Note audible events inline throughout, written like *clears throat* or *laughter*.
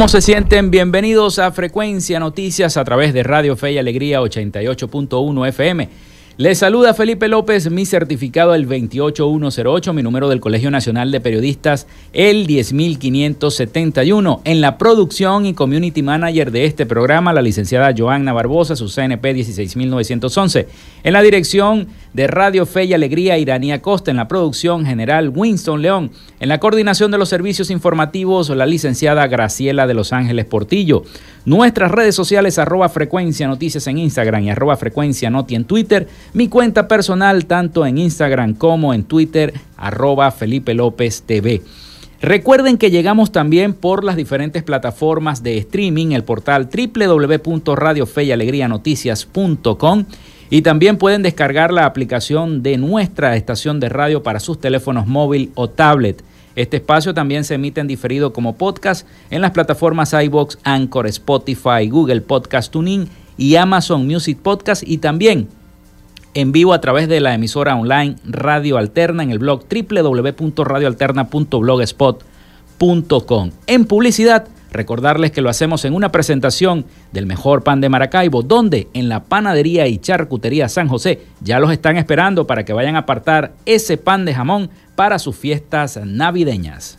¿Cómo se sienten? Bienvenidos a Frecuencia Noticias a través de Radio Fe y Alegría 88.1 FM. Les saluda Felipe López, mi certificado el 28108, mi número del Colegio Nacional de Periodistas el 10571. En la producción y community manager de este programa, la licenciada Joanna Barbosa, su CNP 16911. En la dirección de Radio Fe y Alegría, Iranía Costa. En la producción general, Winston León. En la coordinación de los servicios informativos, la licenciada Graciela de Los Ángeles Portillo. Nuestras redes sociales, arroba frecuencia noticias en Instagram y arroba frecuencia noti en Twitter. Mi cuenta personal, tanto en Instagram como en Twitter, arroba Felipe López TV. Recuerden que llegamos también por las diferentes plataformas de streaming, el portal www.radiofeyalegrianoticias.com y también pueden descargar la aplicación de nuestra estación de radio para sus teléfonos móvil o tablet. Este espacio también se emite en diferido como podcast en las plataformas iBox, Anchor, Spotify, Google Podcast Tuning y Amazon Music Podcast y también en vivo a través de la emisora online Radio Alterna en el blog www.radioalterna.blogspot.com. En publicidad, recordarles que lo hacemos en una presentación del mejor pan de Maracaibo, donde en la panadería y charcutería San José ya los están esperando para que vayan a apartar ese pan de jamón para sus fiestas navideñas.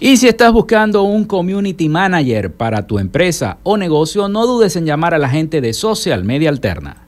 Y si estás buscando un community manager para tu empresa o negocio, no dudes en llamar a la gente de Social Media Alterna.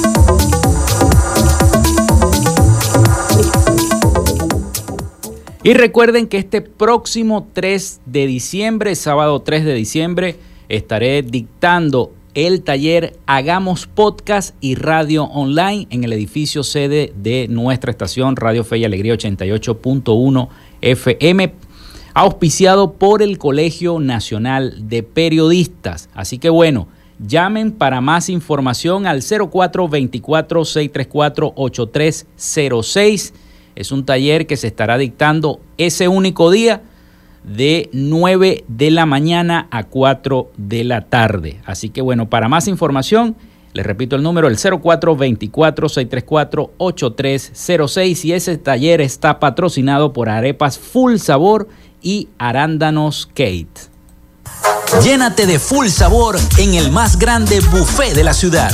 Y recuerden que este próximo 3 de diciembre, sábado 3 de diciembre, estaré dictando el taller Hagamos Podcast y Radio Online en el edificio sede de nuestra estación Radio Fe y Alegría 88.1 FM, auspiciado por el Colegio Nacional de Periodistas. Así que bueno, llamen para más información al 0424-634-8306. Es un taller que se estará dictando ese único día de 9 de la mañana a 4 de la tarde. Así que bueno, para más información, les repito el número, el 0424-634-8306 y ese taller está patrocinado por Arepas Full Sabor y Arándanos Kate. Llénate de full sabor en el más grande buffet de la ciudad.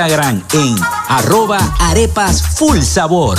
en arroba arepas full sabor.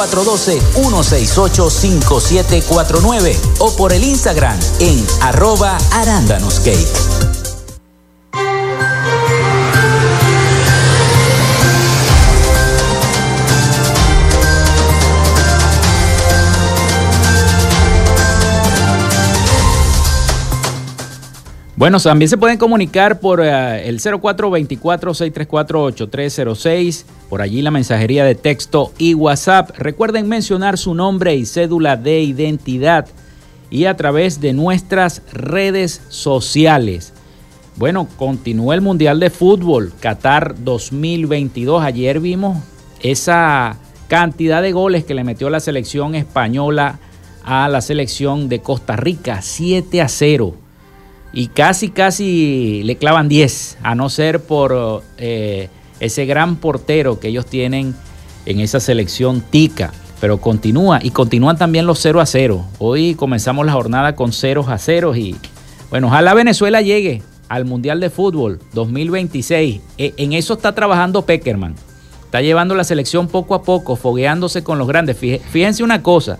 0412-168-5749 o por el Instagram en arroba arándanoscake. Bueno, también se pueden comunicar por eh, el 0424-634-8306, por allí la mensajería de texto y WhatsApp. Recuerden mencionar su nombre y cédula de identidad y a través de nuestras redes sociales. Bueno, continúa el Mundial de Fútbol Qatar 2022. Ayer vimos esa cantidad de goles que le metió la selección española a la selección de Costa Rica, 7 a 0 y casi, casi le clavan 10, a no ser por eh, ese gran portero que ellos tienen en esa selección tica. Pero continúa y continúan también los 0 a 0. Hoy comenzamos la jornada con 0 a 0 y bueno, ojalá Venezuela llegue al Mundial de Fútbol 2026. E, en eso está trabajando Peckerman. Está llevando la selección poco a poco, fogueándose con los grandes. Fíjense una cosa,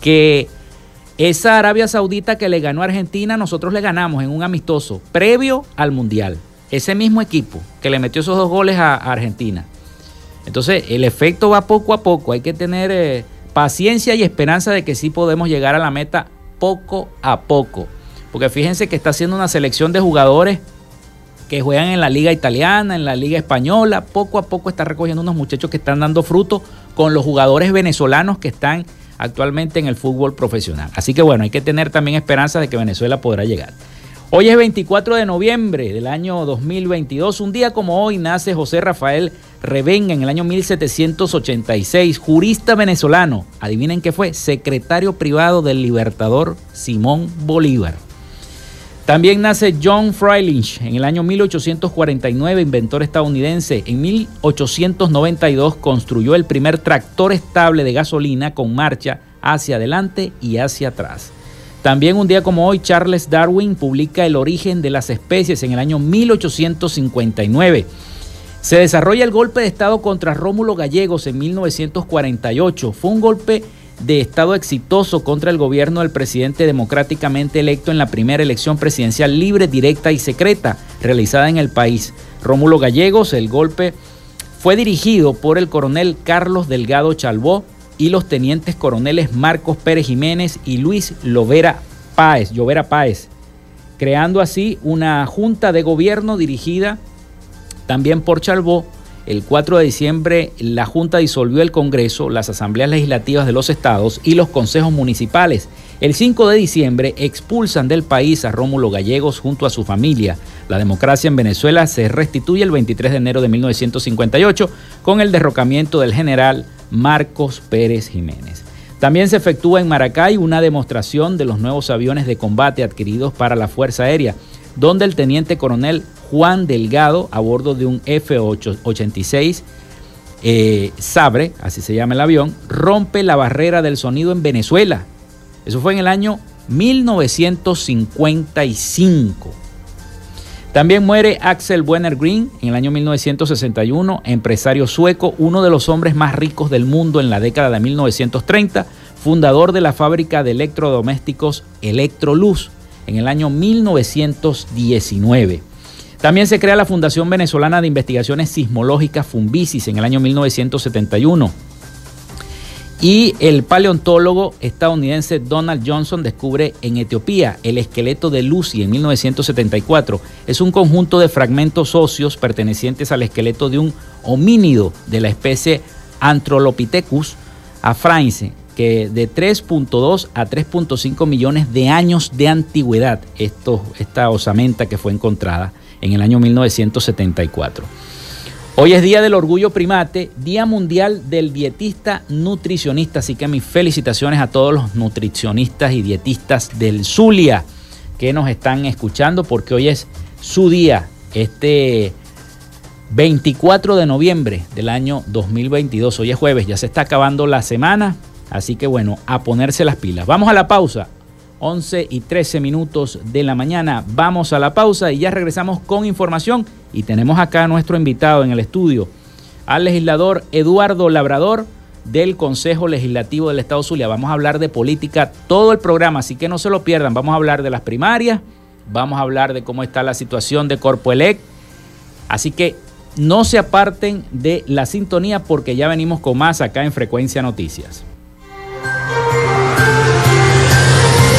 que esa Arabia Saudita que le ganó a Argentina, nosotros le ganamos en un amistoso previo al Mundial. Ese mismo equipo que le metió esos dos goles a, Argentina. Entonces, el efecto va poco a poco. Hay que tener eh, paciencia y esperanza de que sí podemos llegar a la meta poco a poco. Porque fíjense que está haciendo una selección de jugadores que juegan en la liga italiana, en la liga española. Poco a poco está recogiendo unos muchachos que están dando fruto con los jugadores venezolanos que están actualmente en el fútbol profesional. Así que bueno, hay que tener también esperanza de que Venezuela podrá llegar. Hoy es 24 de noviembre del año 2022. Un día como hoy nace José Rafael Revenga en el año 1786, jurista venezolano. Adivinen qué fue, secretario privado del libertador Simón Bolívar. También nace John Freilich en el año 1849, inventor estadounidense. En 1892 construyó el primer tractor estable de gasolina con marcha hacia adelante y hacia atrás. También un día como hoy, Charles Darwin publica El origen de las especies en el año 1859. Se desarrolla el golpe de Estado contra Rómulo Gallegos en 1948. Fue un golpe de Estado exitoso contra el gobierno del presidente democráticamente electo en la primera elección presidencial libre, directa y secreta realizada en el país. Rómulo Gallegos, el golpe fue dirigido por el coronel Carlos Delgado Chalbó y los tenientes coroneles Marcos Pérez Jiménez y Luis Lovera Páez, Llovera Páez, creando así una junta de gobierno dirigida también por Chalbó el 4 de diciembre la Junta disolvió el Congreso, las asambleas legislativas de los estados y los consejos municipales. El 5 de diciembre expulsan del país a Rómulo Gallegos junto a su familia. La democracia en Venezuela se restituye el 23 de enero de 1958 con el derrocamiento del general Marcos Pérez Jiménez. También se efectúa en Maracay una demostración de los nuevos aviones de combate adquiridos para la Fuerza Aérea, donde el teniente coronel Juan Delgado, a bordo de un F-86 eh, Sabre, así se llama el avión, rompe la barrera del sonido en Venezuela. Eso fue en el año 1955. También muere Axel Wenner Green en el año 1961, empresario sueco, uno de los hombres más ricos del mundo en la década de 1930, fundador de la fábrica de electrodomésticos Electroluz en el año 1919. También se crea la Fundación Venezolana de Investigaciones Sismológicas Fumbisis en el año 1971. Y el paleontólogo estadounidense Donald Johnson descubre en Etiopía el esqueleto de Lucy en 1974. Es un conjunto de fragmentos óseos pertenecientes al esqueleto de un homínido de la especie Anthrolopithecus afraense, que de 3.2 a 3.5 millones de años de antigüedad, esto, esta osamenta que fue encontrada en el año 1974. Hoy es Día del Orgullo Primate, Día Mundial del Dietista Nutricionista, así que mis felicitaciones a todos los nutricionistas y dietistas del Zulia que nos están escuchando porque hoy es su día, este 24 de noviembre del año 2022. Hoy es jueves, ya se está acabando la semana, así que bueno, a ponerse las pilas. Vamos a la pausa. 11 y 13 minutos de la mañana. Vamos a la pausa y ya regresamos con información. Y tenemos acá a nuestro invitado en el estudio, al legislador Eduardo Labrador del Consejo Legislativo del Estado Zulia. Vamos a hablar de política todo el programa, así que no se lo pierdan. Vamos a hablar de las primarias, vamos a hablar de cómo está la situación de Corpoelec. Así que no se aparten de la sintonía porque ya venimos con más acá en Frecuencia Noticias.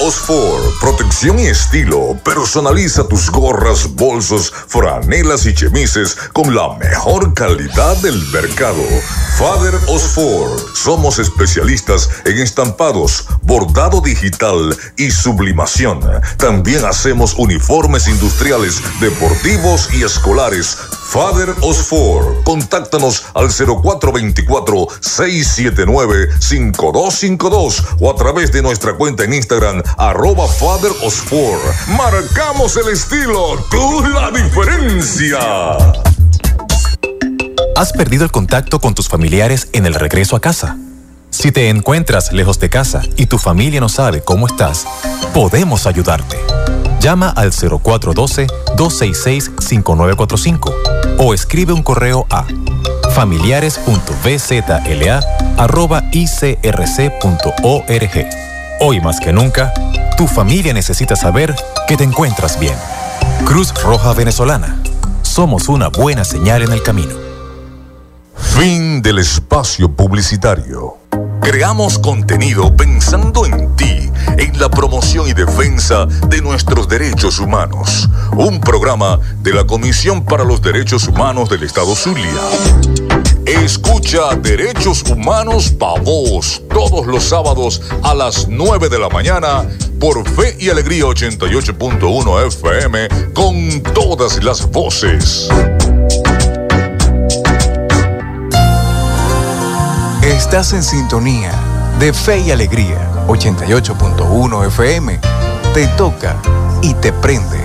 Osfor, protección y estilo. Personaliza tus gorras, bolsos, franelas y chemises con la mejor calidad del mercado. Father Osfor, somos especialistas en estampados, bordado digital y sublimación. También hacemos uniformes industriales, deportivos y escolares. Father Osfor, contáctanos al 0424-679-5252 o a través de nuestra cuenta en Arroba Father Osfor. Marcamos el estilo, tú la diferencia. ¿Has perdido el contacto con tus familiares en el regreso a casa? Si te encuentras lejos de casa y tu familia no sabe cómo estás, podemos ayudarte. Llama al 0412-266-5945 o escribe un correo a familiares.bzla.icrc.org. Hoy más que nunca, tu familia necesita saber que te encuentras bien. Cruz Roja Venezolana. Somos una buena señal en el camino. Fin del espacio publicitario. Creamos contenido pensando en ti, en la promoción y defensa de nuestros derechos humanos. Un programa de la Comisión para los Derechos Humanos del Estado Zulia. Escucha Derechos Humanos Pa' Voz todos los sábados a las 9 de la mañana por Fe y Alegría 88.1 FM con todas las voces. Estás en sintonía de Fe y Alegría 88.1 FM. Te toca y te prende.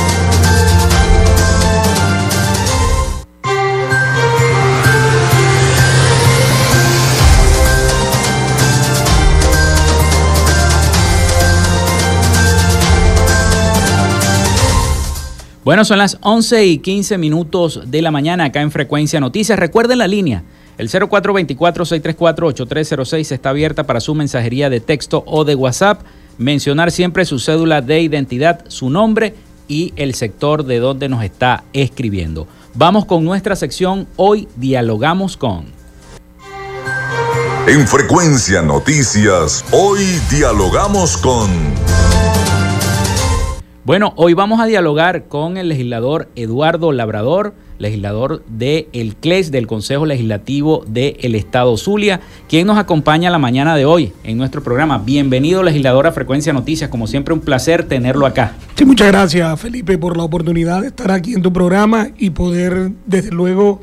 Bueno, son las 11 y 15 minutos de la mañana acá en Frecuencia Noticias. Recuerden la línea. El 0424-634-8306 está abierta para su mensajería de texto o de WhatsApp. Mencionar siempre su cédula de identidad, su nombre y el sector de donde nos está escribiendo. Vamos con nuestra sección. Hoy dialogamos con. En Frecuencia Noticias, hoy dialogamos con... Bueno, hoy vamos a dialogar con el legislador Eduardo Labrador, legislador del el CLES, del Consejo Legislativo del Estado Zulia, quien nos acompaña la mañana de hoy en nuestro programa. Bienvenido, legislador a Frecuencia Noticias. Como siempre, un placer tenerlo acá. Sí, muchas gracias, Felipe, por la oportunidad de estar aquí en tu programa y poder, desde luego,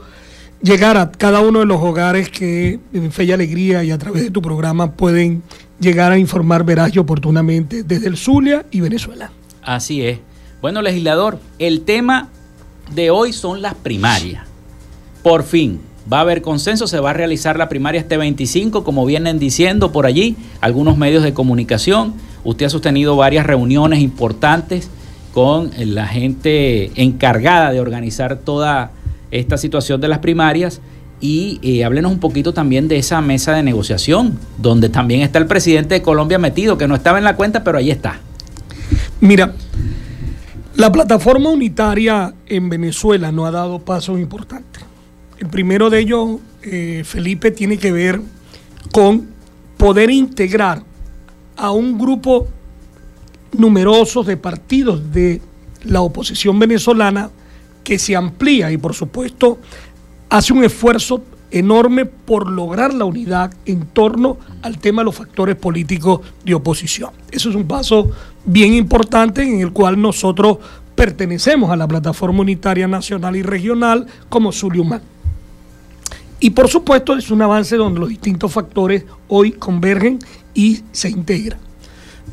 llegar a cada uno de los hogares que en Fe y Alegría y a través de tu programa pueden llegar a informar veraz y oportunamente desde el Zulia y Venezuela. Así es. Bueno, legislador, el tema de hoy son las primarias. Por fin, va a haber consenso, se va a realizar la primaria este 25, como vienen diciendo por allí algunos medios de comunicación. Usted ha sostenido varias reuniones importantes con la gente encargada de organizar toda esta situación de las primarias y eh, háblenos un poquito también de esa mesa de negociación, donde también está el presidente de Colombia metido, que no estaba en la cuenta, pero ahí está. Mira, la plataforma unitaria en Venezuela no ha dado pasos importantes. El primero de ellos, eh, Felipe, tiene que ver con poder integrar a un grupo numeroso de partidos de la oposición venezolana que se amplía y por supuesto hace un esfuerzo enorme por lograr la unidad en torno al tema de los factores políticos de oposición. Eso es un paso bien importante en el cual nosotros pertenecemos a la plataforma unitaria nacional y regional como Zuliumán. Y por supuesto es un avance donde los distintos factores hoy convergen y se integran.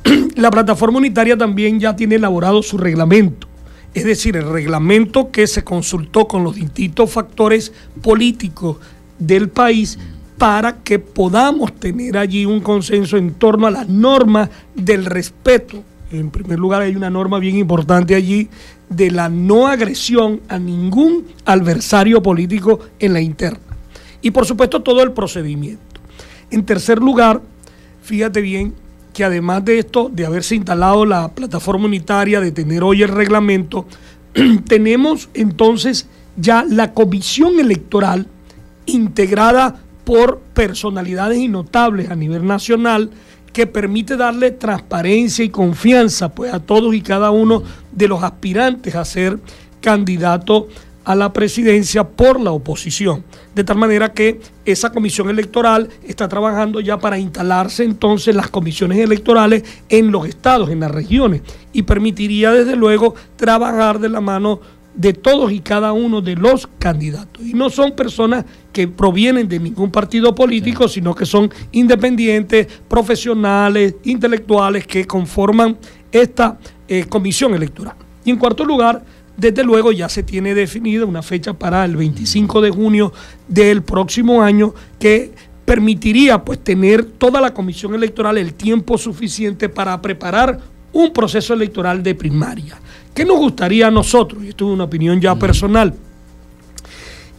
*clears throat* la plataforma unitaria también ya tiene elaborado su reglamento es decir, el reglamento que se consultó con los distintos factores políticos del país para que podamos tener allí un consenso en torno a las normas del respeto. En primer lugar, hay una norma bien importante allí de la no agresión a ningún adversario político en la interna. Y por supuesto todo el procedimiento. En tercer lugar, fíjate bien, que además de esto, de haberse instalado la plataforma unitaria, de tener hoy el reglamento, *clears throat* tenemos entonces ya la comisión electoral integrada por personalidades y notables a nivel nacional que permite darle transparencia y confianza pues, a todos y cada uno de los aspirantes a ser candidato a la presidencia por la oposición. De tal manera que esa comisión electoral está trabajando ya para instalarse entonces las comisiones electorales en los estados, en las regiones, y permitiría desde luego trabajar de la mano de todos y cada uno de los candidatos. Y no son personas que provienen de ningún partido político, sino que son independientes, profesionales, intelectuales que conforman esta eh, comisión electoral. Y en cuarto lugar, desde luego ya se tiene definida una fecha para el 25 de junio del próximo año que permitiría pues tener toda la comisión electoral el tiempo suficiente para preparar un proceso electoral de primaria. ¿Qué nos gustaría a nosotros? Y esto es una opinión ya personal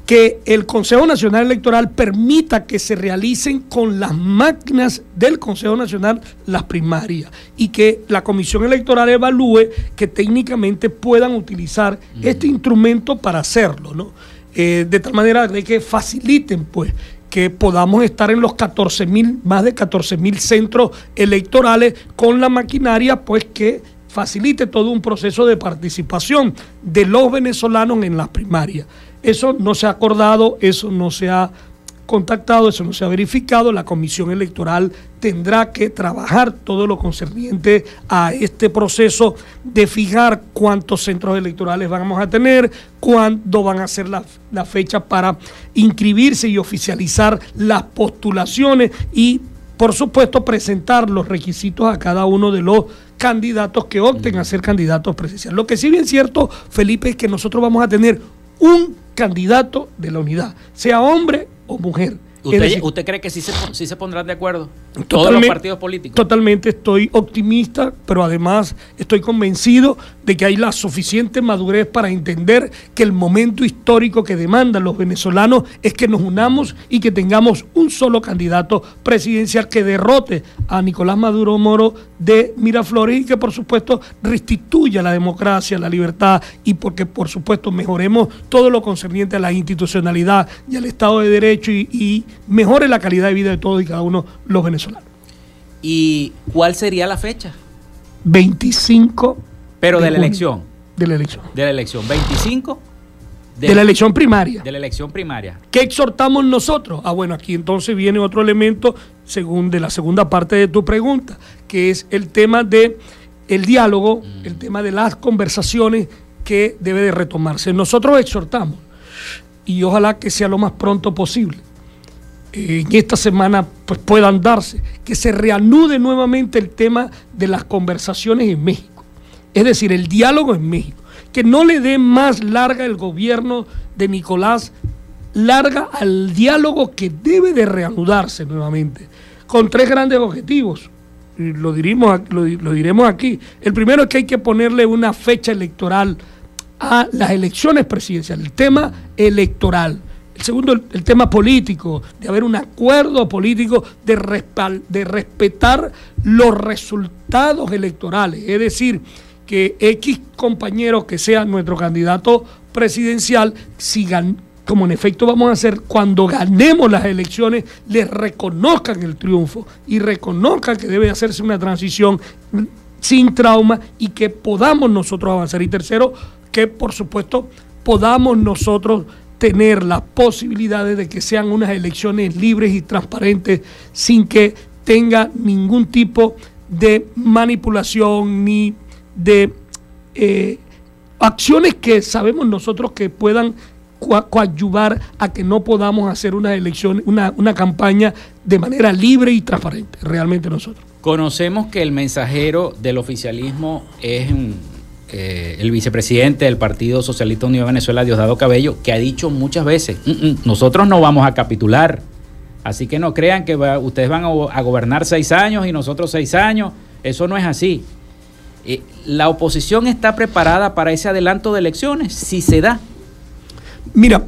que el Consejo Nacional Electoral permita que se realicen con las máquinas del Consejo Nacional las primarias y que la Comisión Electoral evalúe que técnicamente puedan utilizar este instrumento para hacerlo, ¿no? Eh, de tal manera de que faciliten, pues, que podamos estar en los 14 mil, más de 14 mil centros electorales con la maquinaria, pues, que facilite todo un proceso de participación de los venezolanos en las primarias. Eso no se ha acordado, eso no se ha contactado, eso no se ha verificado. La comisión electoral tendrá que trabajar todo lo concerniente a este proceso de fijar cuántos centros electorales vamos a tener, cuándo van a ser las la fechas para inscribirse y oficializar las postulaciones y, por supuesto, presentar los requisitos a cada uno de los candidatos que opten a ser candidatos presidenciales. Lo que sí bien cierto, Felipe, es que nosotros vamos a tener un candidato de la unidad, sea hombre o mujer. ¿Usted, ¿usted cree que sí se, sí se pondrán de acuerdo? todos los partidos políticos. Totalmente estoy optimista, pero además estoy convencido de que hay la suficiente madurez para entender que el momento histórico que demandan los venezolanos es que nos unamos y que tengamos un solo candidato presidencial que derrote a Nicolás Maduro Moro de Miraflores y que por supuesto restituya la democracia, la libertad y porque por supuesto mejoremos todo lo concerniente a la institucionalidad y al Estado de Derecho y, y mejore la calidad de vida de todos y cada uno los venezolanos. ¿Y cuál sería la fecha? 25 pero de, la elección. De la elección. De la elección. 25. De, la elección primaria. De la elección primaria. ¿Qué exhortamos nosotros? Ah, bueno, aquí entonces viene otro elemento según de la segunda parte de tu pregunta, que es el tema de el diálogo, el mm. tema de las conversaciones que debe de retomarse. Nosotros exhortamos y ojalá que sea lo más pronto posible. En esta semana pues puedan darse, que se reanude nuevamente el tema de las conversaciones en México es decir, el diálogo en México, que no le dé más larga el gobierno de Nicolás, larga al diálogo que debe de reanudarse nuevamente, con tres grandes objetivos. Lo, diremos, lo, diremos aquí. El primero es que hay que ponerle una fecha electoral a las elecciones presidenciales, el tema electoral. El segundo, el, tema político, de haber un acuerdo político de, de respetar los resultados electorales. Es decir, que X compañero que sea nuestro candidato presidencial, si como en efecto vamos a hacer cuando ganemos las elecciones, les reconozcan el triunfo y reconozcan que debe hacerse una transición sin trauma y que podamos nosotros avanzar. Y tercero, que por supuesto podamos nosotros tener las posibilidades de que sean unas elecciones libres y transparentes sin que tenga ningún tipo de manipulación ni de eh, acciones que sabemos nosotros que puedan coadyuvar a que no podamos hacer una elección, una, una campaña de manera libre y transparente, realmente nosotros. Conocemos que el mensajero del oficialismo es eh, el vicepresidente del Partido Socialista Unido de Venezuela, Diosdado Cabello, que ha dicho muchas veces, mm, mm, nosotros no vamos a capitular, así que no crean que ustedes van a gobernar seis años y nosotros seis años, eso no es así. Eh, ¿La oposición está preparada para ese adelanto de elecciones? Si se da. Mira,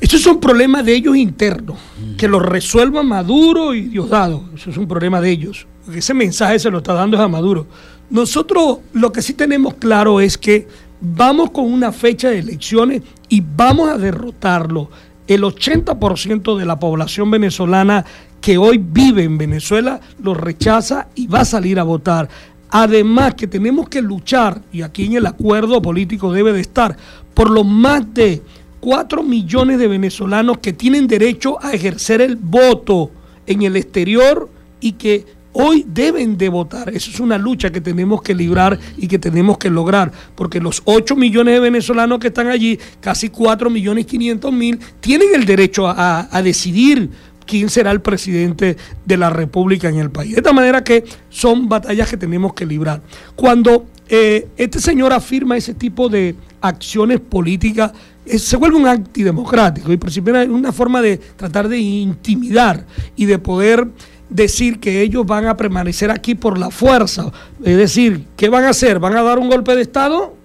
estos son problemas de ellos internos, que los resuelva Maduro y Diosdado. Eso es un problema de ellos. Ese mensaje se lo está dando a Maduro. Nosotros lo que sí tenemos claro es que vamos con una fecha de elecciones y vamos a derrotarlo. El 80% de la población venezolana que hoy vive en Venezuela lo rechaza y va a salir a votar. Además que tenemos que luchar, y aquí en el acuerdo político debe de estar, por los más de 4 millones de venezolanos que tienen derecho a ejercer el voto en el exterior y que hoy deben de votar. Eso es una lucha que tenemos que librar y que tenemos que lograr, porque los 8 millones de venezolanos que están allí, casi 4 millones 500 mil, tienen el derecho a, decidir quién será el presidente de la República en el país. De esta manera que son batallas que tenemos que librar. Cuando eh, este señor afirma ese tipo de acciones políticas, eh, se vuelve un antidemocrático y por una forma de tratar de intimidar y de poder decir que ellos van a permanecer aquí por la fuerza. Es decir, ¿qué van a hacer? ¿Van a dar un golpe de Estado?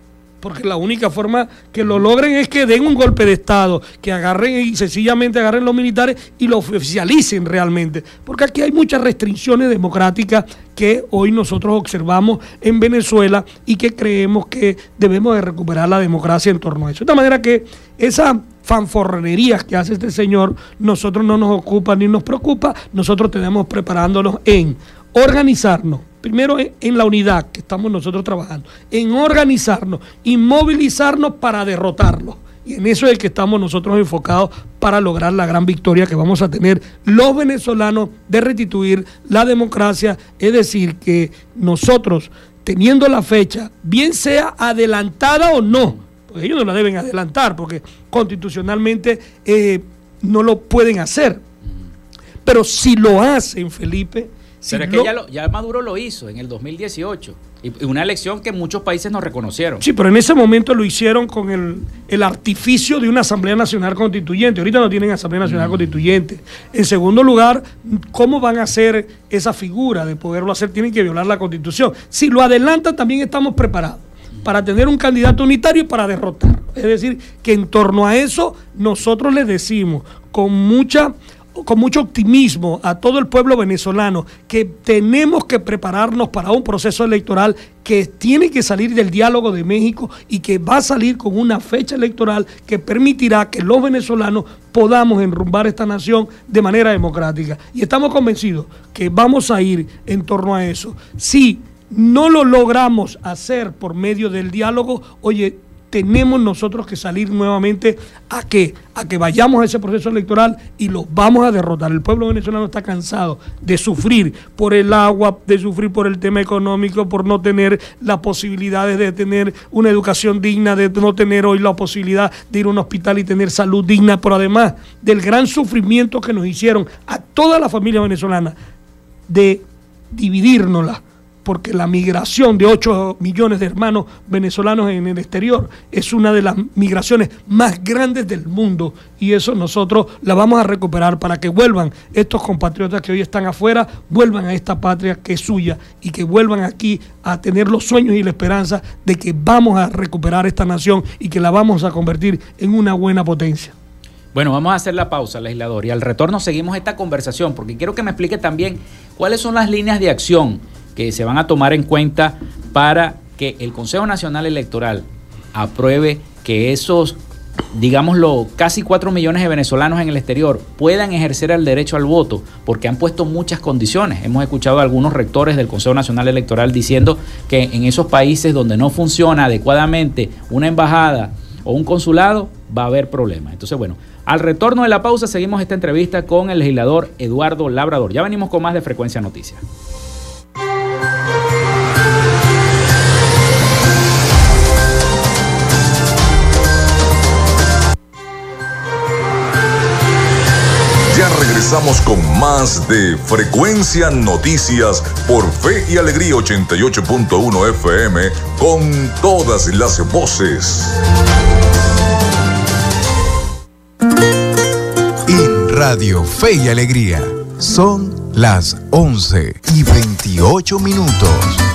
Porque la única forma que lo logren es que den un golpe de Estado, que agarren y sencillamente agarren los militares y lo oficialicen realmente, porque aquí hay muchas restricciones democráticas que hoy nosotros observamos en Venezuela y que creemos que debemos de recuperar la democracia en torno a eso. De esta manera que esa fanforrerías que hace este señor, nosotros no nos ocupa ni nos preocupa, nosotros tenemos preparándonos en organizarnos, primero en la unidad que estamos nosotros trabajando, en organizarnos y movilizarnos para derrotarlo. Y en eso es el que estamos nosotros enfocados para lograr la gran victoria que vamos a tener los venezolanos de restituir la democracia. Es decir, que nosotros, teniendo la fecha, bien sea adelantada o no, pues ellos no la deben adelantar porque constitucionalmente eh, no lo pueden hacer. Pero si lo hacen, Felipe, Pero es que ya, ya, Maduro lo hizo en el 2018. Y una elección que muchos países no reconocieron. Sí, pero en ese momento lo hicieron con el, el artificio de una Asamblea Nacional Constituyente. Ahorita no tienen Asamblea Nacional mm. Constituyente. En segundo lugar, ¿cómo van a hacer esa figura de poderlo hacer? Tienen que violar la Constitución. Si lo adelantan, también estamos preparados para tener un candidato unitario y para derrotar. Es decir, que en torno a eso nosotros le decimos con mucha con mucho optimismo a todo el pueblo venezolano que tenemos que prepararnos para un proceso electoral que tiene que salir del diálogo de México y que va a salir con una fecha electoral que permitirá que los venezolanos podamos enrumbar esta nación de manera democrática. Y estamos convencidos que vamos a ir en torno a eso. Si no lo logramos hacer por medio del diálogo, oye, tenemos nosotros que salir nuevamente a que a que vayamos a ese proceso electoral y los vamos a derrotar. El pueblo venezolano está cansado de sufrir por el agua, de sufrir por el tema económico, por no tener las posibilidades de tener una educación digna, de no tener hoy la posibilidad de ir a un hospital y tener salud digna, pero además del gran sufrimiento que nos hicieron a toda la familia venezolana de dividirnosla porque la migración de 8 millones de hermanos venezolanos en el exterior es una de las migraciones más grandes del mundo y eso nosotros la vamos a recuperar para que vuelvan estos compatriotas que hoy están afuera, vuelvan a esta patria que es suya y que vuelvan aquí a tener los sueños y la esperanza de que vamos a recuperar esta nación y que la vamos a convertir en una buena potencia. Bueno, vamos a hacer la pausa, legislador, y al retorno seguimos esta conversación, porque quiero que me explique también cuáles son las líneas de acción que se van a tomar en cuenta para que el Consejo Nacional Electoral apruebe que esos, digámoslo, casi 4 millones de venezolanos en el exterior puedan ejercer el derecho al voto, porque han puesto muchas condiciones. Hemos escuchado a algunos rectores del Consejo Nacional Electoral diciendo que en esos países donde no funciona adecuadamente una embajada o un consulado, va a haber problemas. Entonces, bueno, al retorno de la pausa seguimos esta entrevista con el legislador Eduardo Labrador. Ya venimos con más de Frecuencia Noticias. Regresamos con más de Frecuencia Noticias por Fe y Alegría 88.1 FM con todas las voces. En Radio Fe y Alegría son las 11 y 28 minutos.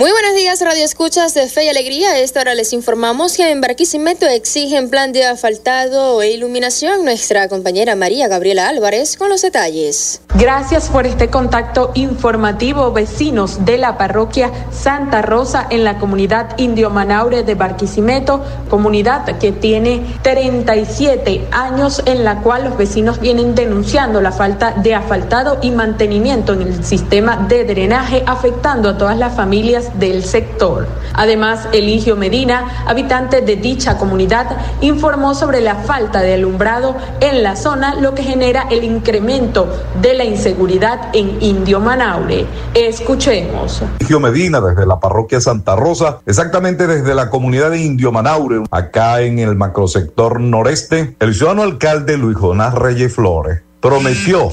Muy buenos días, Radio Escuchas de Fe y Alegría. A esta hora les informamos que en Barquisimeto exigen plan de asfaltado e iluminación. Nuestra compañera María Gabriela Álvarez con los detalles. Gracias por este contacto informativo, vecinos de la parroquia Santa Rosa en la comunidad Indio Manaure de Barquisimeto, comunidad que tiene 37 años en la cual los vecinos vienen denunciando la falta de asfaltado y mantenimiento en el sistema de drenaje, afectando a todas las familias del sector. Además, Eligio Medina, habitante de dicha comunidad, informó sobre la falta de alumbrado en la zona, lo que genera el incremento de la inseguridad en Indio Manaure. Escuchemos. Eligio Medina, desde la parroquia Santa Rosa, exactamente desde la comunidad de Indio Manaure, acá en el macrosector noreste, el ciudadano alcalde Luis Jonás Reyes Flores prometió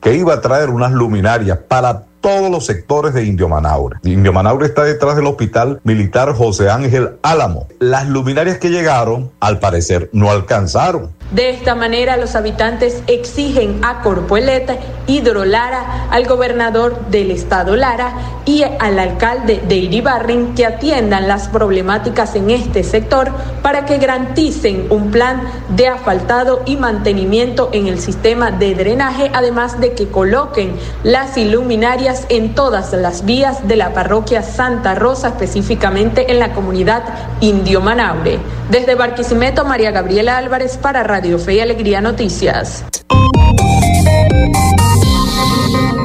que iba a traer unas luminarias para todos los sectores de Indio Manaure. Indio Manaure está detrás del hospital militar José Ángel Álamo. Las luminarias que llegaron, al parecer, no alcanzaron. De esta manera, los habitantes exigen a Corpoeleta, Hidrolara, al gobernador del estado Lara y al alcalde de Iribarren que atiendan las problemáticas en este sector para que garanticen un plan de asfaltado y mantenimiento en el sistema de drenaje, además de que coloquen las iluminarias en todas las vías de la parroquia Santa Rosa, específicamente en la comunidad Indio Manaure. Desde Barquisimeto, María Gabriela Álvarez para Radio Radio Fe y Alegría Noticias.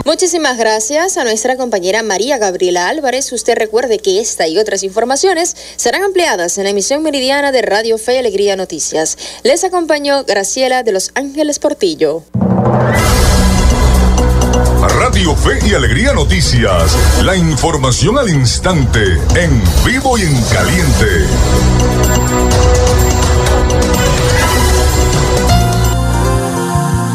Muchísimas gracias a nuestra compañera María Gabriela Álvarez. Usted recuerde que esta y otras informaciones serán ampliadas en la emisión meridiana de Radio Fe y Alegría Noticias. Les acompañó Graciela de Los Ángeles Portillo. Radio Fe y Alegría Noticias. La información al instante, en vivo y en caliente.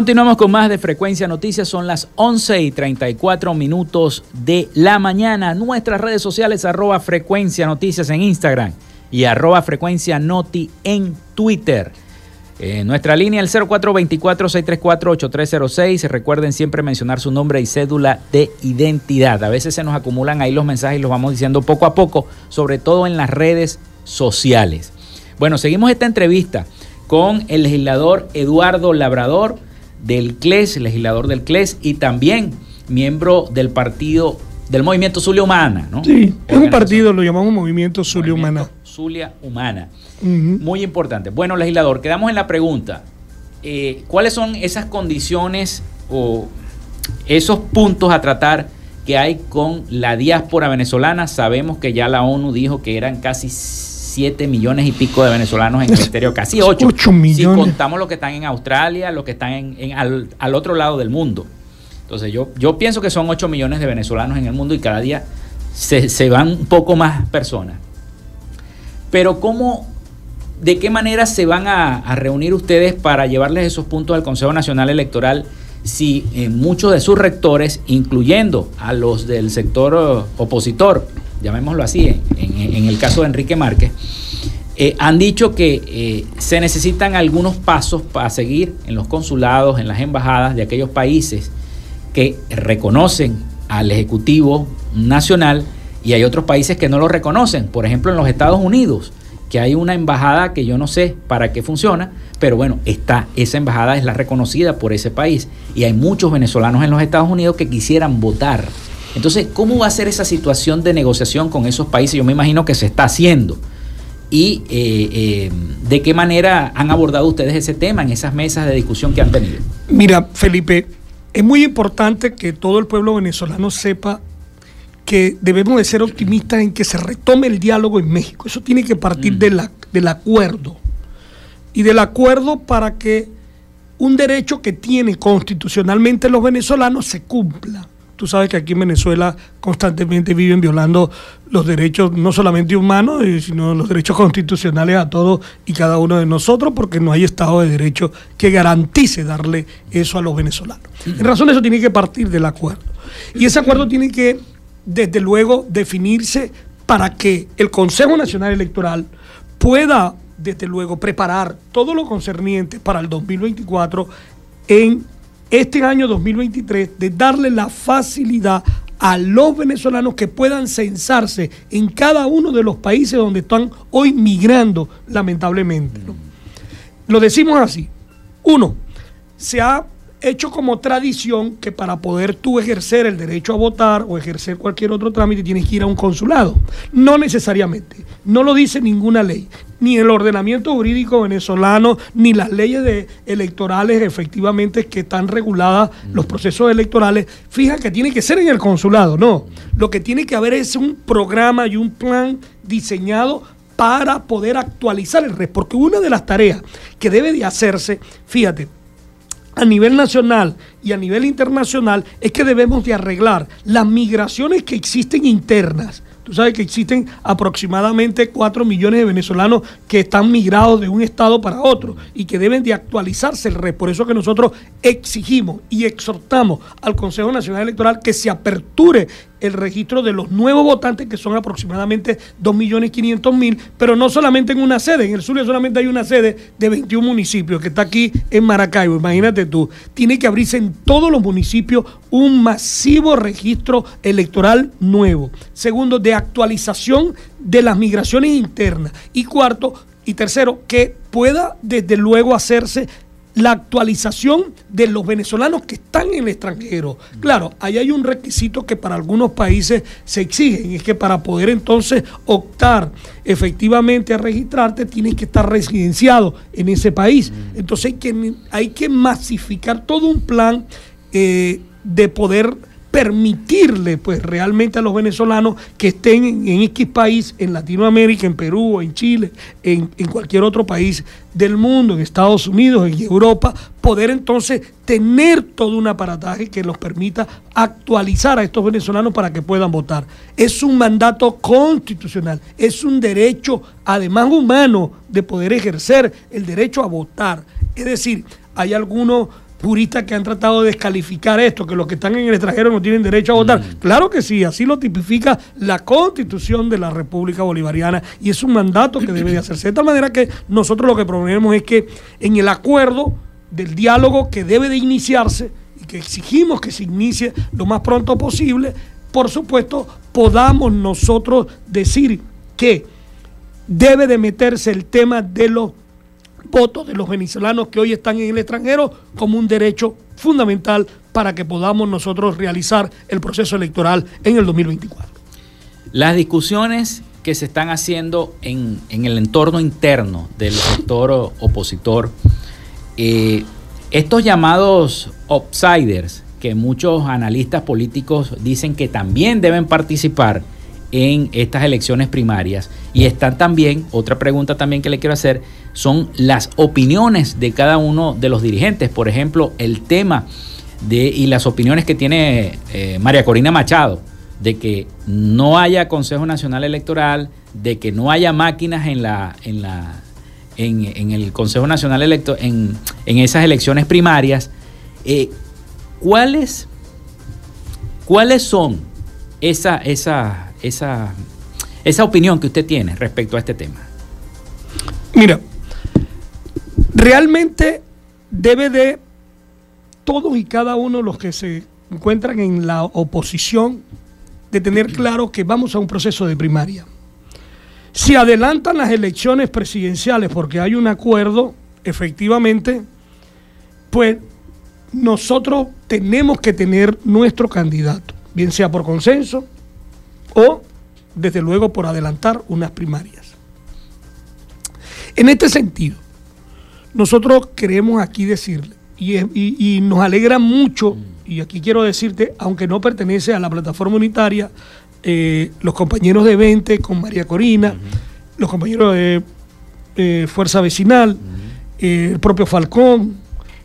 Continuamos con más de Frecuencia Noticias. Son las 11 y 34 minutos de la mañana. Nuestras redes sociales, arroba Frecuencia Noticias en Instagram y arroba Frecuencia Noti en Twitter. Eh, nuestra línea el 0424-634-8306. Recuerden siempre mencionar su nombre y cédula de identidad. A veces se nos acumulan ahí los mensajes y los vamos diciendo poco a poco, sobre todo en las redes sociales. Bueno, seguimos esta entrevista con el legislador Eduardo Labrador del CLES, legislador del CLES y también miembro del partido del movimiento Zulia Humana, ¿no? Sí, es un partido, lo llamamos Movimiento Zulia Humana. Zulia Humana. Muy importante. Bueno, legislador, quedamos en la pregunta. Eh, ¿Cuáles son esas condiciones o esos puntos a tratar que hay con la diáspora venezolana? Sabemos que ya la ONU dijo que eran casi 7 millones y pico de venezolanos en *laughs* el exterior, casi 8. 8 millones. Si contamos los que están en Australia, los que están en, al, otro lado del mundo. Entonces yo, yo pienso que son 8 millones de venezolanos en el mundo y cada día se, van un poco más personas. Pero ¿cómo, de qué manera se van a, reunir ustedes para llevarles esos puntos al Consejo Nacional Electoral si eh, muchos de sus rectores, incluyendo a los del sector eh, opositor, llamémoslo así, en, el caso de Enrique Márquez, eh, han dicho que se necesitan algunos pasos para seguir en los consulados, en las embajadas de aquellos países que reconocen al Ejecutivo Nacional y hay otros países que no lo reconocen. Por ejemplo, en los Estados Unidos, que hay una embajada que yo no sé para qué funciona, pero bueno, está, esa embajada es la reconocida por ese país y hay muchos venezolanos en los Estados Unidos que quisieran votar. Entonces, ¿cómo va a ser esa situación de negociación con esos países? Yo me imagino que se está haciendo. ¿Y eh, eh, de qué manera han abordado ustedes ese tema en esas mesas de discusión que han tenido? Mira, Felipe, es muy importante que todo el pueblo venezolano sepa que debemos de ser optimistas en que se retome el diálogo en México. Eso tiene que partir mm. del acuerdo. Y del acuerdo para que un derecho que tienen constitucionalmente los venezolanos se cumpla. Tú sabes que aquí en Venezuela constantemente viven violando los derechos no solamente humanos, eh, sino los derechos constitucionales a todos y cada uno de nosotros, porque no hay Estado de Derecho que garantice darle eso a los venezolanos. En razón eso tiene que partir del acuerdo. Y ese acuerdo tiene que, desde luego, definirse para que el Consejo Nacional Electoral pueda, desde luego, preparar todo lo concerniente para el 2024 en este año 2023 de darle la facilidad a los venezolanos que puedan censarse en cada uno de los países donde están hoy migrando, lamentablemente. Lo decimos así. Uno, se ha hecho como tradición que para poder tú ejercer el derecho a votar o ejercer cualquier otro trámite tienes que ir a un consulado. No necesariamente, no lo dice ninguna ley, ni el ordenamiento jurídico venezolano, ni las leyes de electorales efectivamente que están reguladas los procesos electorales, fija que tiene que ser en el consulado, no. Lo que tiene que haber es un programa y un plan diseñado para poder actualizar el red, porque una de las tareas que debe de hacerse, fíjate, a nivel nacional y a nivel internacional es que debemos de arreglar las migraciones que existen internas. Tú sabes que existen aproximadamente 4 millones de venezolanos que están migrados de un estado para otro y que deben de actualizarse el red. Por eso que nosotros exigimos y exhortamos al Consejo Nacional Electoral que se aperture el registro de los nuevos votantes, que son aproximadamente 2.500.000, pero no solamente en una sede, en el sur solamente hay una sede de 21 municipios, que está aquí en Maracaibo, imagínate tú, tiene que abrirse en todos los municipios un masivo registro electoral nuevo. Segundo, de actualización de las migraciones internas. Y cuarto, y tercero, que pueda desde luego hacerse la actualización de los venezolanos que están en el extranjero. Claro, ahí hay un requisito que para algunos países se exige, y es que para poder entonces optar efectivamente a registrarte tienes que estar residenciado en ese país. Entonces hay que, hay que masificar todo un plan eh, de poder permitirle pues realmente a los venezolanos que estén en, X país, en Latinoamérica, en Perú, en Chile, en, cualquier otro país del mundo, en Estados Unidos, en Europa, poder entonces tener todo un aparataje que los permita actualizar a estos venezolanos para que puedan votar. Es un mandato constitucional, es un derecho además humano de poder ejercer el derecho a votar. Es decir, hay algunos juristas que han tratado de descalificar esto, que los que están en el extranjero no tienen derecho a votar. Mm. Claro que sí, así lo tipifica la constitución de la República Bolivariana y es un mandato que debe de hacerse. De tal manera que nosotros lo que proponemos es que en el acuerdo del diálogo que debe de iniciarse y que exigimos que se inicie lo más pronto posible, por supuesto, podamos nosotros decir que debe de meterse el tema de los votos de los venezolanos que hoy están en el extranjero como un derecho fundamental para que podamos nosotros realizar el proceso electoral en el 2024. Las discusiones que se están haciendo en, el entorno interno del sector opositor, eh, estos llamados outsiders, que muchos analistas políticos dicen que también deben participar en estas elecciones primarias, y están también, otra pregunta también que le quiero hacer, son las opiniones de cada uno de los dirigentes. Por ejemplo, el tema de, y las opiniones que tiene eh, María Corina Machado, de que no haya Consejo Nacional Electoral, de que no haya máquinas en la, en la, en, el Consejo Nacional Electo, en, esas elecciones primarias, eh, ¿cuáles, ¿cuáles son esa, esa, esa, esa opinión que usted tiene respecto a este tema? Mira, realmente debe de todos y cada uno de los que se encuentran en la oposición de tener claro que vamos a un proceso de primaria. Si adelantan las elecciones presidenciales porque hay un acuerdo, efectivamente, pues nosotros tenemos que tener nuestro candidato, bien sea por consenso o, desde luego, por adelantar unas primarias. En este sentido, nosotros queremos aquí decirle, y, nos alegra mucho, y aquí quiero decirte, aunque no pertenece a la plataforma unitaria, eh, los compañeros de Vente con María Corina, los compañeros de Fuerza Vecinal, eh, el propio Falcón,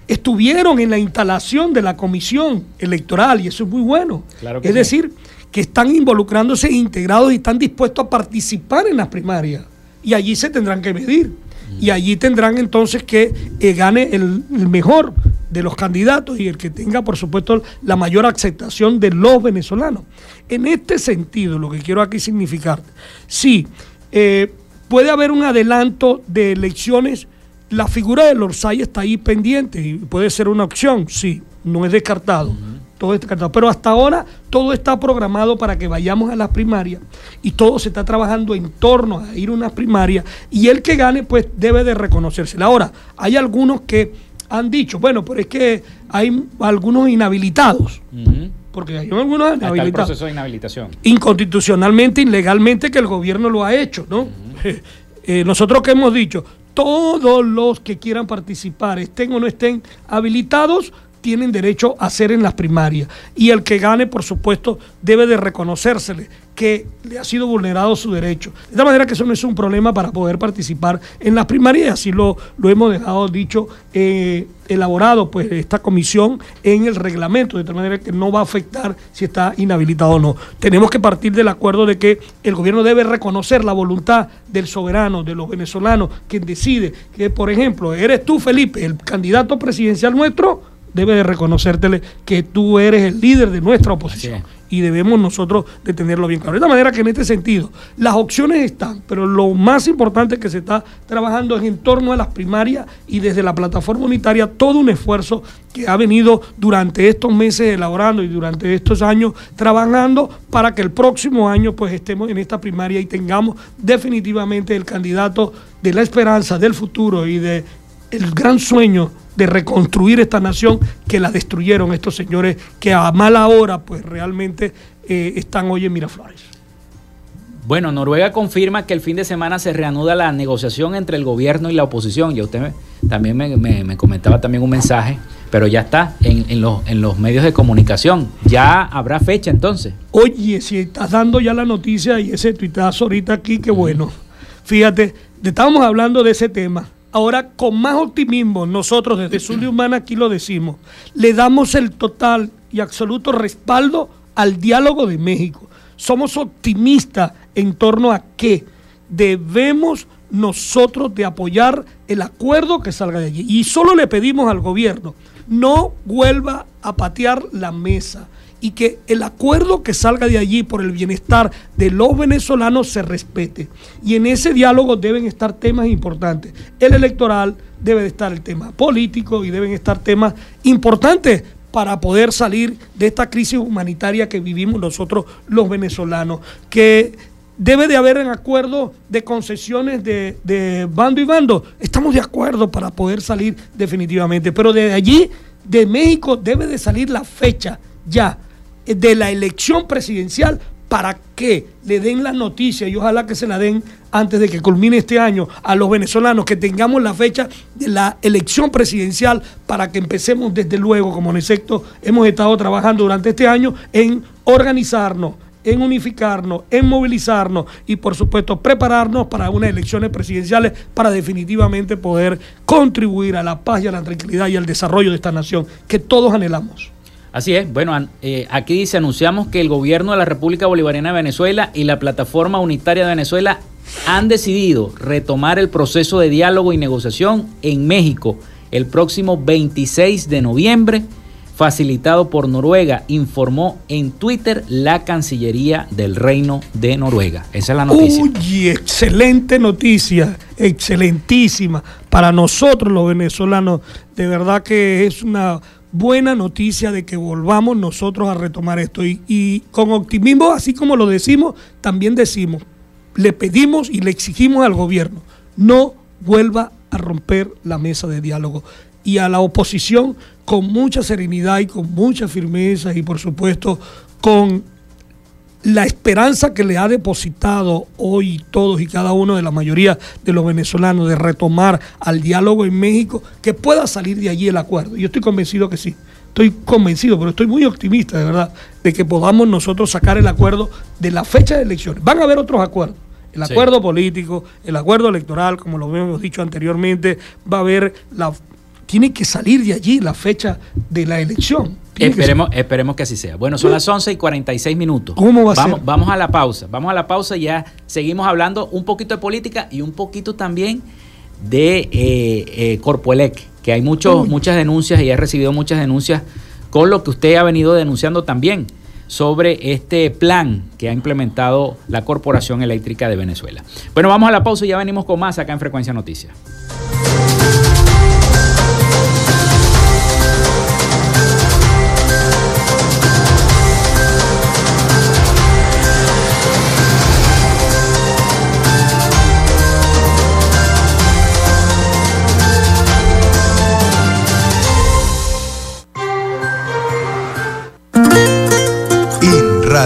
estuvieron en la instalación de la comisión electoral y eso es muy bueno. es decir, que están involucrándose, integrados y están dispuestos a participar en las primarias. Y allí se tendrán que medir. Y allí tendrán entonces que eh, gane el, mejor de los candidatos y el que tenga, por supuesto, la mayor aceptación de los venezolanos. En este sentido, lo que quiero aquí significar, sí, eh, puede haber un adelanto de elecciones, la figura de Lorsay está ahí pendiente y puede ser una opción, sí, no es descartado todo este Pero hasta ahora todo está programado para que vayamos a las primarias y todo se está trabajando en torno a ir a unas primarias y el que gane pues debe de reconocerse. Ahora, hay algunos que han dicho, bueno, pero es que hay algunos inhabilitados. Porque hay algunos inhabilitados. el proceso de inhabilitación. Inconstitucionalmente, ilegalmente que el gobierno lo ha hecho, ¿no? *laughs* Eh, nosotros que hemos dicho, todos los que quieran participar, estén o no estén habilitados, tienen derecho a ser en las primarias. Y el que gane, por supuesto, debe de reconocérsele que le ha sido vulnerado su derecho. De tal manera que eso no es un problema para poder participar en las primarias, así lo, lo hemos dejado dicho, eh, elaborado pues esta comisión en el reglamento, de tal manera que no va a afectar si está inhabilitado o no. Tenemos que partir del acuerdo de que el gobierno debe reconocer la voluntad del soberano, de los venezolanos, quien decide que, por ejemplo, eres tú, Felipe, el candidato presidencial nuestro, debe de reconocértele que tú eres el líder de nuestra oposición. Y debemos nosotros de tenerlo bien claro. De esta manera que en este sentido, las opciones están, pero lo más importante que se está trabajando es en torno a las primarias y desde la plataforma unitaria todo un esfuerzo que ha venido durante estos meses elaborando y durante estos años trabajando para que el próximo año pues estemos en esta primaria y tengamos definitivamente el candidato de la esperanza, del futuro y de el gran sueño de reconstruir esta nación que la destruyeron estos señores que a mala hora pues realmente eh, están hoy en Miraflores. Bueno, Noruega confirma que el fin de semana se reanuda la negociación entre el gobierno y la oposición. Y usted también me, comentaba también un mensaje, pero ya está en, los, en los medios de comunicación. Ya habrá fecha entonces. Oye, si estás dando ya la noticia y ese tuitazo ahorita aquí, qué bueno. Fíjate, estábamos hablando de ese tema Ahora, con más optimismo, nosotros desde Zulia Humana aquí lo decimos, le damos el total y absoluto respaldo al diálogo de México. Somos optimistas en torno a que debemos nosotros de apoyar el acuerdo que salga de allí. Y solo le pedimos al gobierno, no vuelva a patear la mesa y que el acuerdo que salga de allí por el bienestar de los venezolanos se respete. Y en ese diálogo deben estar temas importantes. El electoral debe de estar el tema político y deben estar temas importantes para poder salir de esta crisis humanitaria que vivimos nosotros los venezolanos, que debe de haber un acuerdo de concesiones de, de, bando y bando. Estamos de acuerdo para poder salir definitivamente, pero de allí, de México, debe de salir la fecha ya de la elección presidencial para que le den la noticia y ojalá que se la den antes de que culmine este año a los venezolanos, que tengamos la fecha de la elección presidencial para que empecemos desde luego, como en efecto hemos estado trabajando durante este año, en organizarnos, en unificarnos, en movilizarnos y por supuesto prepararnos para unas elecciones presidenciales para definitivamente poder contribuir a la paz y a la tranquilidad y al desarrollo de esta nación que todos anhelamos. Así es. Bueno, eh, aquí dice, anunciamos que el gobierno de la República Bolivariana de Venezuela y la Plataforma Unitaria de Venezuela han decidido retomar el proceso de diálogo y negociación en México el próximo 26 de noviembre, facilitado por Noruega, informó en Twitter la Cancillería del Reino de Noruega. Esa es la noticia. Uy, excelente noticia, excelentísima. Para nosotros los venezolanos, de verdad que es una buena noticia de que volvamos nosotros a retomar esto. Y, y con optimismo, así como lo decimos, también decimos, le pedimos y le exigimos al gobierno, no vuelva a romper la mesa de diálogo. Y a la oposición, con mucha serenidad y con mucha firmeza y por supuesto con la esperanza que le ha depositado hoy todos y cada uno de la mayoría de los venezolanos de retomar al diálogo en México, que pueda salir de allí el acuerdo. Yo estoy convencido que sí. Estoy convencido, pero estoy muy optimista, de verdad, de que podamos nosotros sacar el acuerdo de la fecha de elecciones. Van a haber otros acuerdos. El acuerdo político, el acuerdo electoral, como lo hemos dicho anteriormente, va a haber la tiene que salir de allí la fecha de la elección. Esperemos que, esperemos que así sea. Bueno, son las 11 y 46 minutos. ¿Cómo va a vamos, ser? Vamos a la pausa. Vamos a la pausa y ya seguimos hablando un poquito de política y un poquito también de eh, eh, Corpoelec, que hay muchos, muchas denuncias y he recibido muchas denuncias con lo que usted ha venido denunciando también sobre este plan que ha implementado la Corporación Eléctrica de Venezuela. Bueno, vamos a la pausa y ya venimos con más acá en Frecuencia Noticias.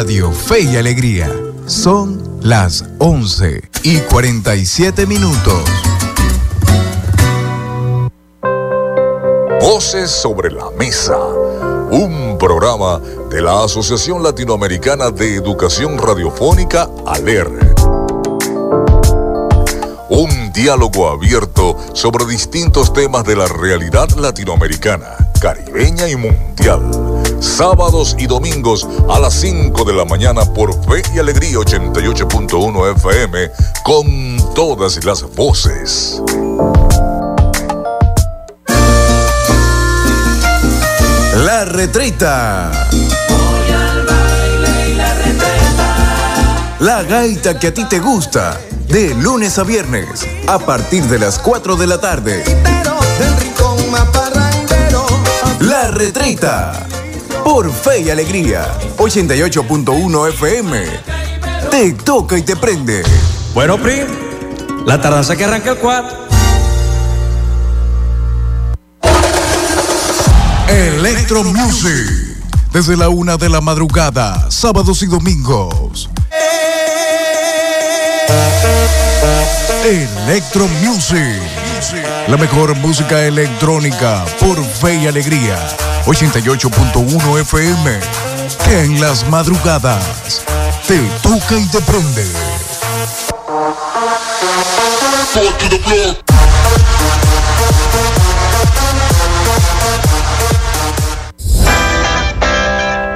Radio Fe y Alegría. Son las 11 y 47 minutos. Voces sobre la mesa. Un programa de la Asociación Latinoamericana de Educación Radiofónica, ALER. Un diálogo abierto sobre distintos temas de la realidad latinoamericana, caribeña y mundial sábados y domingos a las 5 de la mañana por Fe y Alegría 88.1 FM con todas las voces. La retreta. Voy al baile y la retreta. La gaita que a ti te gusta. De lunes a viernes, a partir de las 4 de la tarde. La retreta por Fe y Alegría, 88.1 FM. Te toca y te prende. Bueno, Pri, la tardanza que arranca el 4. Electro Music. Desde la una de la madrugada, sábados y domingos. Electro Music. La mejor música electrónica por Fe y Alegría. 88.1 FM. En las madrugadas te toca y te prende.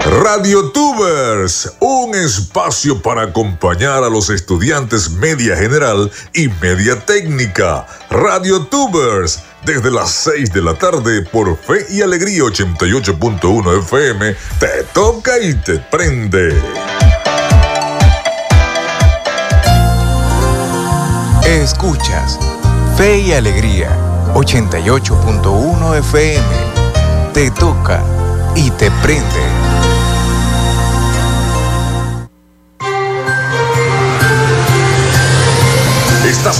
Radio Tubers, un espacio para acompañar a los estudiantes media general y media técnica. Radio Tubers, desde las 6 de la tarde por Fe y Alegría 88.1 FM, te toca y te prende. Escuchas Fe y Alegría 88.1 FM. Te toca y te prende.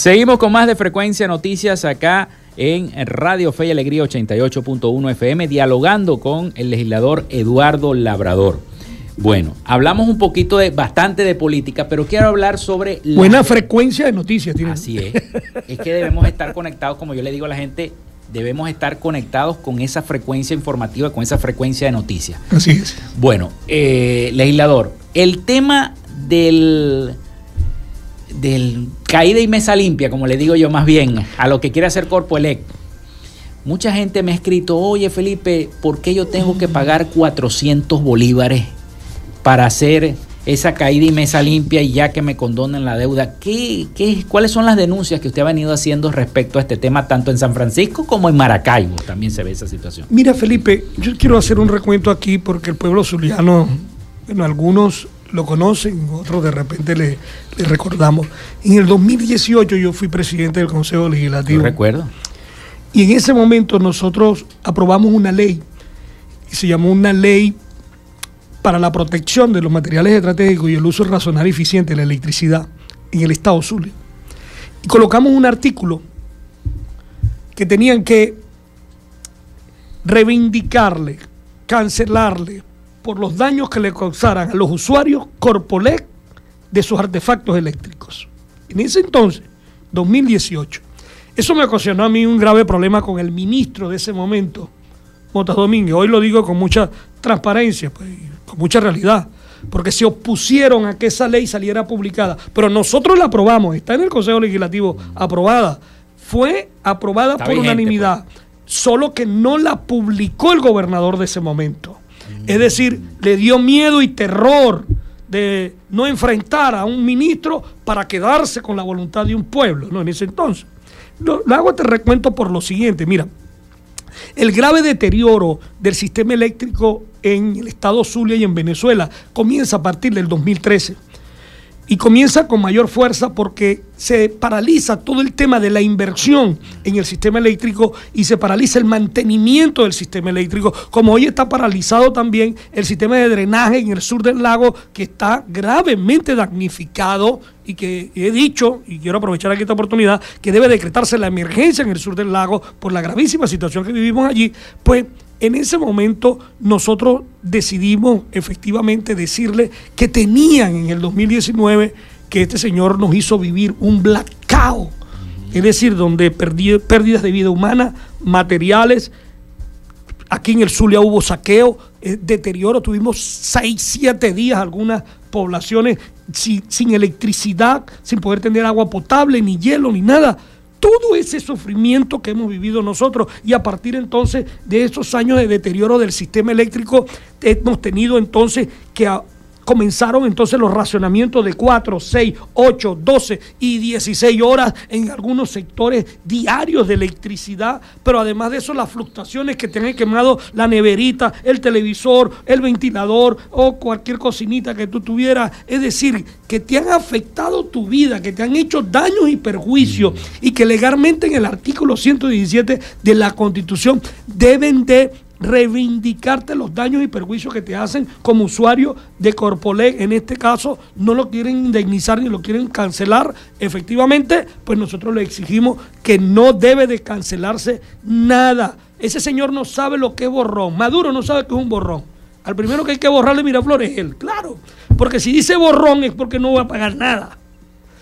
Seguimos con más de Frecuencia Noticias acá en Radio Fe y Alegría 88.1 FM, dialogando con el legislador Eduardo Labrador. Bueno, hablamos un poquito de bastante de política, pero quiero hablar sobre la... buena frecuencia de noticias. ¿tiene? Así es. es que debemos estar conectados, como yo le digo a la gente, debemos estar conectados con esa frecuencia informativa, con esa frecuencia de noticias. Así es. Bueno, eh, legislador, el tema del, del caída y mesa limpia, como le digo yo más bien, a lo que quiere hacer Corpo Elect. Mucha gente me ha escrito, oye Felipe, ¿por qué yo tengo que pagar 400 bolívares para hacer esa caída y mesa limpia y ya que me condonen la deuda? ¿Qué, qué, cuáles son las denuncias que usted ha venido haciendo respecto a este tema, tanto en San Francisco como en Maracaibo? También se ve esa situación. Mira, Felipe, yo quiero hacer un recuento aquí porque el pueblo zuliano, bueno, algunos lo conocen, otros de repente le, le recordamos. En el 2018 yo fui presidente del Consejo Legislativo. Yo recuerdo. Y en ese momento nosotros aprobamos una ley, y se llamó una ley para la protección de los materiales estratégicos y el uso razonable y eficiente de la electricidad en el Estado Zulia. Y colocamos un artículo que tenían que reivindicarle, cancelarle por los daños que le causaran a los usuarios Corpolec de sus artefactos eléctricos. En ese entonces, 2018, eso me ocasionó a mí un grave problema con el ministro de ese momento, Motas Domínguez. Hoy lo digo con mucha transparencia, pues, con mucha realidad, porque se opusieron a que esa ley saliera publicada. Pero nosotros la aprobamos, está en el Consejo Legislativo aprobada. Fue aprobada Está por vigente, unanimidad, solo que no la publicó el gobernador de ese momento. Es decir, le dio miedo y terror de no enfrentar a un ministro para quedarse con la voluntad de un pueblo, ¿no? En ese entonces. Lo, hago este recuento por lo siguiente, mira, el grave deterioro del sistema eléctrico en el estado Zulia y en Venezuela comienza a partir del 2013 y comienza con mayor fuerza porque se paraliza todo el tema de la inversión en el sistema eléctrico y se paraliza el mantenimiento del sistema eléctrico, como hoy está paralizado también el sistema de drenaje en el sur del lago que está gravemente damnificado y que he dicho, y quiero aprovechar aquí esta oportunidad, que debe decretarse la emergencia en el sur del lago por la gravísima situación que vivimos allí, pues en ese momento nosotros decidimos efectivamente decirle que tenían en el 2019 que este señor nos hizo vivir un blackout, es decir, donde perdí- pérdidas de vida humana, materiales, Aquí en el Zulia hubo saqueo, eh, deterioro, tuvimos 6, 7 días algunas poblaciones sin, sin electricidad, sin poder tener agua potable, ni hielo, ni nada. Todo ese sufrimiento que hemos vivido nosotros y a partir entonces de esos años de deterioro del sistema eléctrico, hemos tenido entonces que comenzaron entonces los racionamientos de 4, 6, 8, 12 y 16 horas en algunos sectores diarios de electricidad, pero además de eso las fluctuaciones que te han quemado la neverita, el televisor, el ventilador o cualquier cocinita que tú tuvieras, es decir, que te han afectado tu vida, que te han hecho daños y perjuicios y que legalmente en el artículo 117 de la Constitución deben de reivindicarte los daños y perjuicios que te hacen como usuario de Corpolec. En este caso, no lo quieren indemnizar ni lo quieren cancelar. Efectivamente, pues nosotros le exigimos que no debe de cancelarse nada. Ese señor no sabe lo que es borrón. Maduro no sabe que es un borrón. Al primero que hay que borrarle Miraflores es él, claro. Porque si dice borrón es porque no va a pagar nada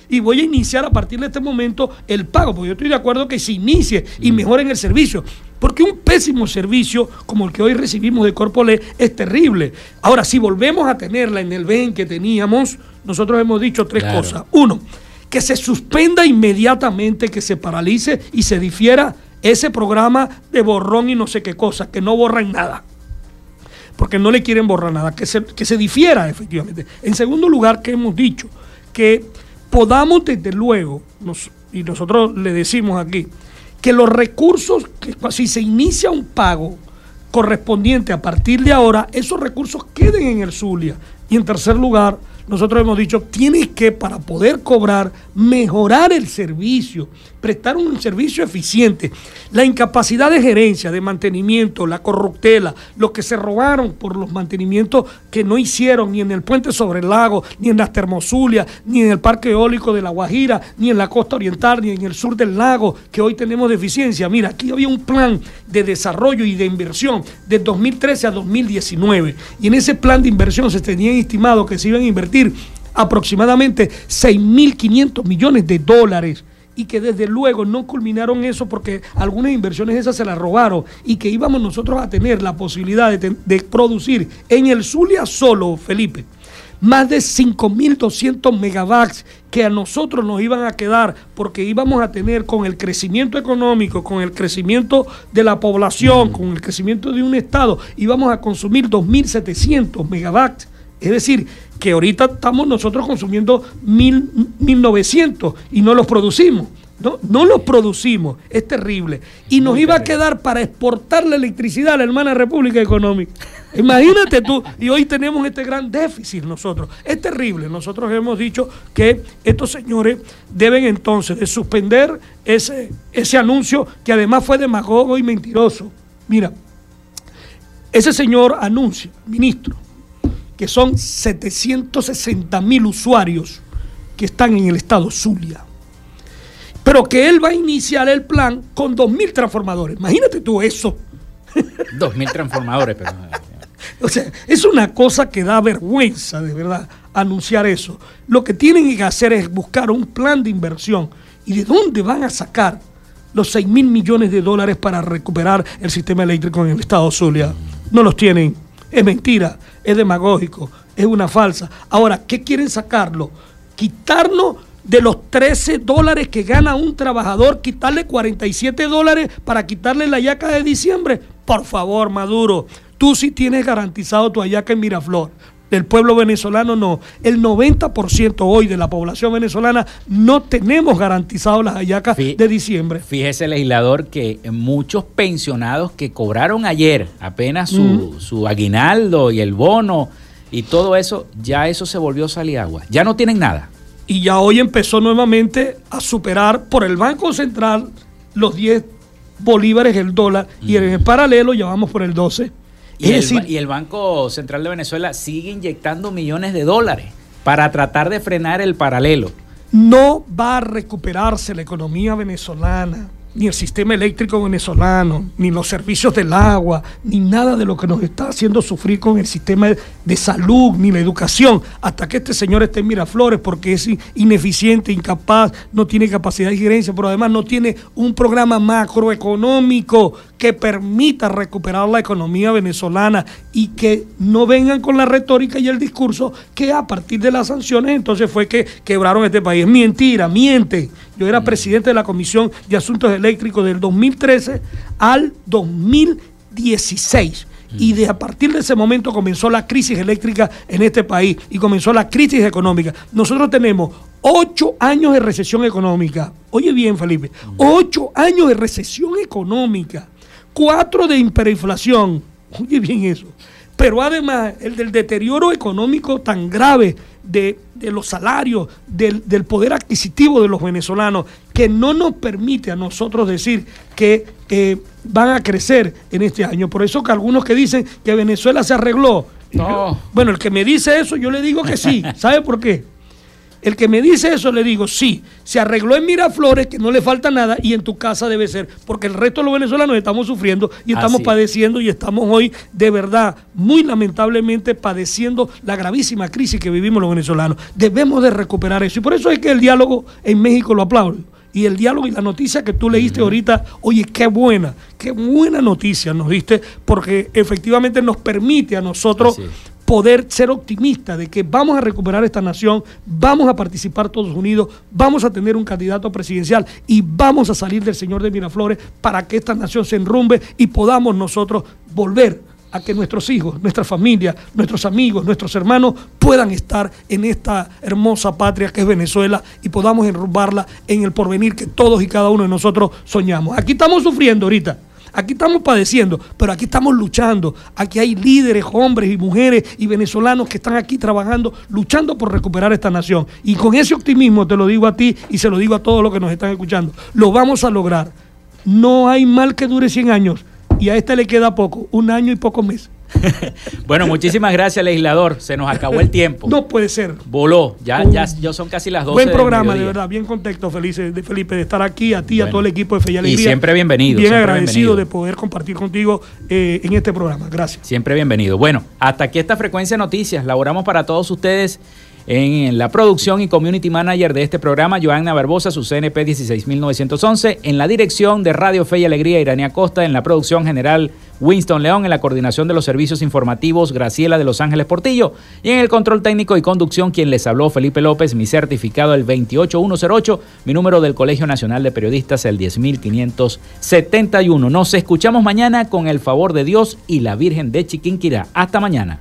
y voy a iniciar a partir de este momento el pago, porque yo estoy de acuerdo que se inicie y mejoren el servicio, porque un pésimo servicio como el que hoy recibimos de Corpole es terrible. Ahora, si volvemos a tenerla en el BEN que teníamos, nosotros hemos dicho tres Claro. cosas. Uno, que se suspenda inmediatamente, que se paralice y se difiera ese programa de borrón y no sé qué cosa, que no borran nada porque no le quieren borrar nada, que se, que se difiera efectivamente. En segundo lugar, que hemos dicho que podamos desde luego, y nosotros le decimos aquí, que los recursos, que si se inicia un pago correspondiente a partir de ahora, esos recursos queden en el Zulia. Y en tercer lugar, nosotros hemos dicho, tienes que, para poder cobrar, mejorar el servicio, prestar un servicio eficiente. La incapacidad de gerencia, de mantenimiento, la corruptela, lo que se robaron por los mantenimientos que no hicieron ni en el puente sobre el lago, ni en las termozulias, ni en el parque eólico de La Guajira, ni en la costa oriental, ni en el sur del lago, que hoy tenemos deficiencia. Mira, aquí había un plan de desarrollo y de inversión de 2013 a 2019. Y en ese plan de inversión se tenían estimado que se iban a invertir aproximadamente 6.500 millones de dólares. Y que desde luego no culminaron eso porque algunas inversiones esas se las robaron y que íbamos nosotros a tener la posibilidad de, producir en el Zulia solo, Felipe, más de 5.200 megawatts que a nosotros nos iban a quedar porque íbamos a tener con el crecimiento económico, con el crecimiento de la población, con el crecimiento de un estado, íbamos a consumir 2.700 megawatts. Es decir, que ahorita estamos nosotros consumiendo 1.000, 1.900 y no los producimos. No, no los producimos, es terrible. Y nos iba a quedar para exportar la electricidad a la hermana República Económica. *laughs* Imagínate tú, y hoy tenemos este gran déficit nosotros. Es terrible. Nosotros hemos dicho que estos señores deben entonces de suspender ese, ese anuncio que además fue demagogo y mentiroso. Mira, ese señor anuncia, ministro, que son 760 mil usuarios que están en el estado Zulia. Pero que él va a iniciar el plan con 2.000 transformadores. Imagínate tú eso. *laughs* Dos mil transformadores, pero. *laughs* O sea, es una cosa que da vergüenza, de verdad, anunciar eso. Lo que tienen que hacer es buscar un plan de inversión. ¿Y de dónde van a sacar los 6 mil millones de dólares para recuperar el sistema eléctrico en el estado Zulia? No los tienen. Es mentira, es demagógico, es una falsa. Ahora, ¿qué quieren sacarlo? Quitarnos de los 13 dólares que gana un trabajador, quitarle 47 dólares para quitarle la yaca de diciembre. Por favor, Maduro, tú sí tienes garantizado tu ayaca en Miraflor. Del pueblo venezolano no. El 90% hoy de la población venezolana no tenemos garantizado las hallacas de diciembre. Fíjese, legislador, que muchos pensionados que cobraron ayer apenas su, Mm. su aguinaldo y el bono y todo eso, ya eso se volvió sal y agua. Ya no tienen nada. y ya hoy empezó nuevamente a superar por el Banco Central los 10 bolívares el dólar y en el paralelo ya vamos por el 12. Y Es el, decir, ba- y el Banco Central de Venezuela sigue inyectando millones de dólares para tratar de frenar el paralelo. no va a recuperarse la economía venezolana, ni el sistema eléctrico venezolano, ni los servicios del agua, ni nada de lo que nos está haciendo sufrir con el sistema de salud, ni la educación, hasta que este señor esté en Miraflores, porque es in- ineficiente, incapaz, no tiene capacidad de gerencia, pero además no tiene un programa macroeconómico que permita recuperar la economía venezolana y que no vengan con la retórica y el discurso que a partir de las sanciones entonces fue que quebraron este país. Mentira, miente. Yo era presidente de la Comisión de Asuntos Eléctricos del 2013 al 2016. Y de a partir de ese momento comenzó la crisis eléctrica en este país y comenzó la crisis económica. Nosotros tenemos ocho años de recesión económica. Oye bien, Felipe, ocho años de recesión económica, cuatro de hiperinflación. Oye bien eso. Pero además el del deterioro económico tan grave de, de los salarios, del, del poder adquisitivo de los venezolanos, que no nos permite a nosotros decir que eh, van a crecer en este año. Por eso que algunos que dicen que Venezuela se arregló. No. Bueno, el que me dice eso, yo le digo que sí. *laughs* ¿Sabe por qué? El que me dice eso le digo, sí, se arregló en Miraflores, que no le falta nada, y en tu casa debe ser, porque el resto de los venezolanos estamos sufriendo y estamos Así padeciendo y estamos hoy, de verdad, muy lamentablemente padeciendo la gravísima crisis que vivimos los venezolanos. Debemos de recuperar eso. Y por eso es que el diálogo en México lo aplaudo. Y el diálogo y la noticia que tú leíste ahorita, oye, qué buena, qué buena noticia nos diste, porque efectivamente nos permite a nosotros. Poder ser optimistas de que vamos a recuperar esta nación, vamos a participar todos unidos, vamos a tener un candidato presidencial y vamos a salir del señor de Miraflores para que esta nación se enrumbe y podamos nosotros volver a que nuestros hijos, nuestra familia, nuestros amigos, nuestros hermanos puedan estar en esta hermosa patria que es Venezuela y podamos enrumbarla en el porvenir que todos y cada uno de nosotros soñamos. Aquí estamos sufriendo ahorita. Aquí estamos padeciendo, pero aquí estamos luchando. Aquí hay líderes, hombres y mujeres y venezolanos que están aquí trabajando, luchando por recuperar esta nación. Y con ese optimismo te lo digo a ti y se lo digo a todos los que nos están escuchando. Lo vamos a lograr. No hay mal que dure 100 años y a este le queda poco, un año y pocos meses. *laughs* Bueno, muchísimas gracias, legislador. Se nos acabó el tiempo. No puede ser. Voló. Ya, ya, ya son casi las 12 Buen programa, de verdad, bien contento, feliz de Felipe, de estar aquí, a ti, y a Bueno. todo el equipo de Fe y Y Alegría. siempre bienvenido, Bien siempre agradecido bienvenido. de poder compartir contigo eh, en este programa. Gracias. Siempre bienvenido. Bueno, hasta aquí esta frecuencia de noticias. Laboramos para todos ustedes En la producción y community manager de este programa, Joanna Barbosa, su CNP 16911. En la dirección de Radio Fe y Alegría, Irania Costa. En la producción general, Winston León. En la coordinación de los servicios informativos, Graciela de Los Ángeles Portillo. Y en el control técnico y conducción, quien les habló, Felipe López. Mi certificado, el 28108. Mi número del Colegio Nacional de Periodistas, el 10571. Nos escuchamos mañana con el favor de Dios y la Virgen de Chiquinquirá. Hasta mañana.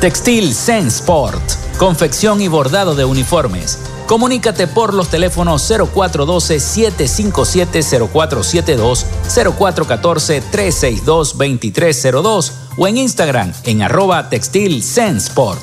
Textil Sensport. Confección y bordado de uniformes. Comunícate por los teléfonos 0412-757-0472, 0414-362-2302 o en Instagram en arroba textil Sensport.